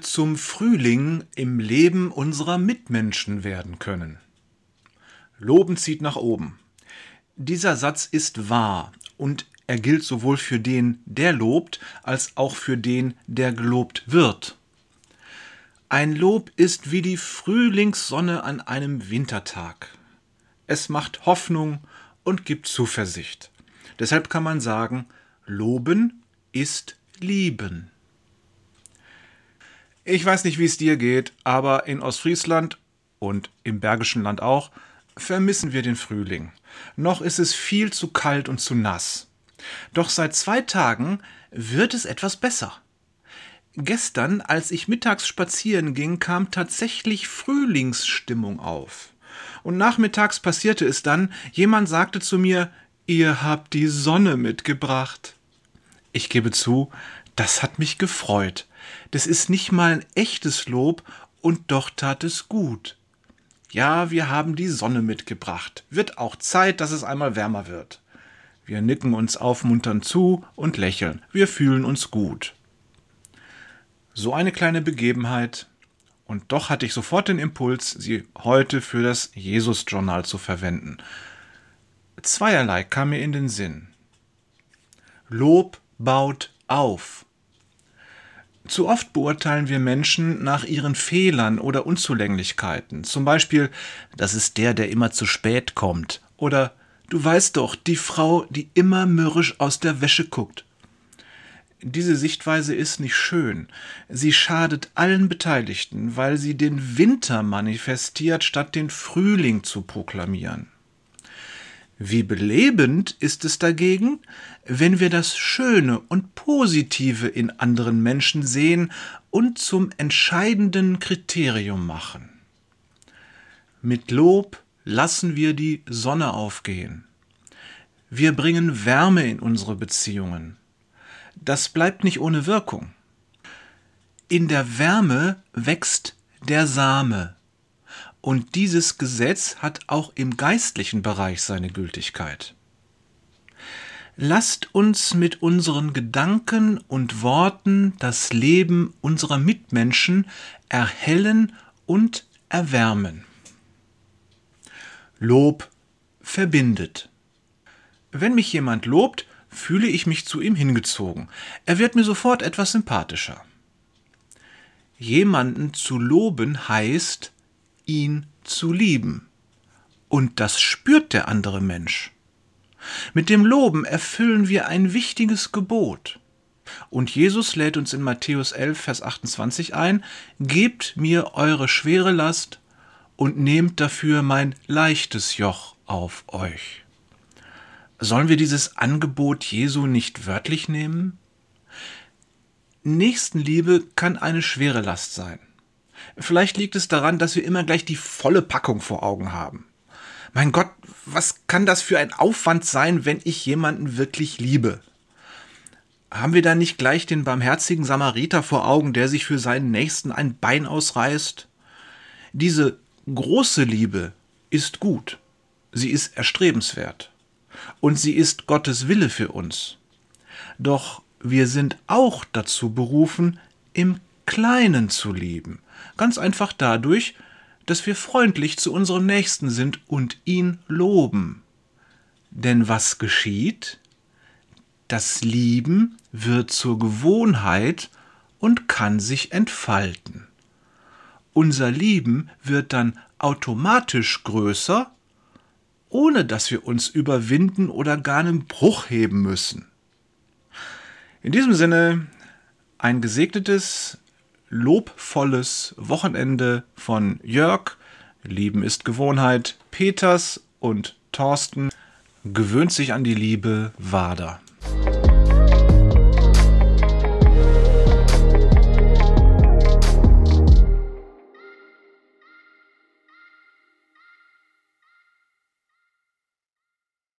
zum Frühling im Leben unserer Mitmenschen werden können. Loben zieht nach oben. Dieser Satz ist wahr und er gilt sowohl für den, der lobt, als auch für den, der gelobt wird. Ein Lob ist wie die Frühlingssonne an einem Wintertag. Es macht Hoffnung und gibt Zuversicht. Deshalb kann man sagen, Loben ist Lieben. Ich weiß nicht, wie es dir geht, aber in Ostfriesland und im Bergischen Land auch vermissen wir den Frühling. Noch ist es viel zu kalt und zu nass. Doch seit zwei Tagen wird es etwas besser. Gestern, als ich mittags spazieren ging, kam tatsächlich Frühlingsstimmung auf. Und nachmittags passierte es dann, jemand sagte zu mir, ihr habt die Sonne mitgebracht. Ich gebe zu, das hat mich gefreut. Das ist nicht mal ein echtes Lob, und doch tat es gut. Ja, wir haben die Sonne mitgebracht. Wird auch Zeit, dass es einmal wärmer wird. Wir nicken uns aufmunternd zu und lächeln. Wir fühlen uns gut. So eine kleine Begebenheit. Und doch hatte ich sofort den Impuls, sie heute für das Jesus-Journal zu verwenden. Zweierlei kam mir in den Sinn. Lob baut auf. Zu oft beurteilen wir Menschen nach ihren Fehlern oder Unzulänglichkeiten. Zum Beispiel, das ist der, der immer zu spät kommt. Oder du weißt doch, die Frau, die immer mürrisch aus der Wäsche guckt. Diese Sichtweise ist nicht schön. Sie schadet allen Beteiligten, weil sie den Winter manifestiert, statt den Frühling zu proklamieren. Wie belebend ist es dagegen, wenn wir das Schöne und Positive in anderen Menschen sehen und zum entscheidenden Kriterium machen. Mit Lob lassen wir die Sonne aufgehen. Wir bringen Wärme in unsere Beziehungen das bleibt nicht ohne Wirkung. In der Wärme wächst der Same. Und dieses Gesetz hat auch im geistlichen Bereich seine Gültigkeit. Lasst uns mit unseren Gedanken und Worten das Leben unserer Mitmenschen erhellen und erwärmen. Lob verbindet. Wenn mich jemand lobt, fühle ich mich zu ihm hingezogen. Er wird mir sofort etwas sympathischer. Jemanden zu loben heißt, ihn zu lieben. Und das spürt der andere Mensch. Mit dem Loben erfüllen wir ein wichtiges Gebot. Und Jesus lädt uns in Matthäus 11, Vers 28 ein, Gebt mir eure schwere Last und nehmt dafür mein leichtes Joch auf euch. Sollen wir dieses Angebot Jesu nicht wörtlich nehmen? Nächstenliebe kann eine schwere Last sein. Vielleicht liegt es daran, dass wir immer gleich die volle Packung vor Augen haben. Mein Gott, was kann das für ein Aufwand sein, wenn ich jemanden wirklich liebe? Haben wir da nicht gleich den barmherzigen Samariter vor Augen, der sich für seinen Nächsten ein Bein ausreißt? Diese große Liebe ist gut. Sie ist erstrebenswert und sie ist Gottes Wille für uns. Doch wir sind auch dazu berufen, im Kleinen zu lieben, ganz einfach dadurch, dass wir freundlich zu unserem Nächsten sind und ihn loben. Denn was geschieht? Das Lieben wird zur Gewohnheit und kann sich entfalten. Unser Lieben wird dann automatisch größer ohne dass wir uns überwinden oder gar einen Bruch heben müssen. In diesem Sinne ein gesegnetes, lobvolles Wochenende von Jörg, Lieben ist Gewohnheit, Peters und Thorsten gewöhnt sich an die Liebe Wader.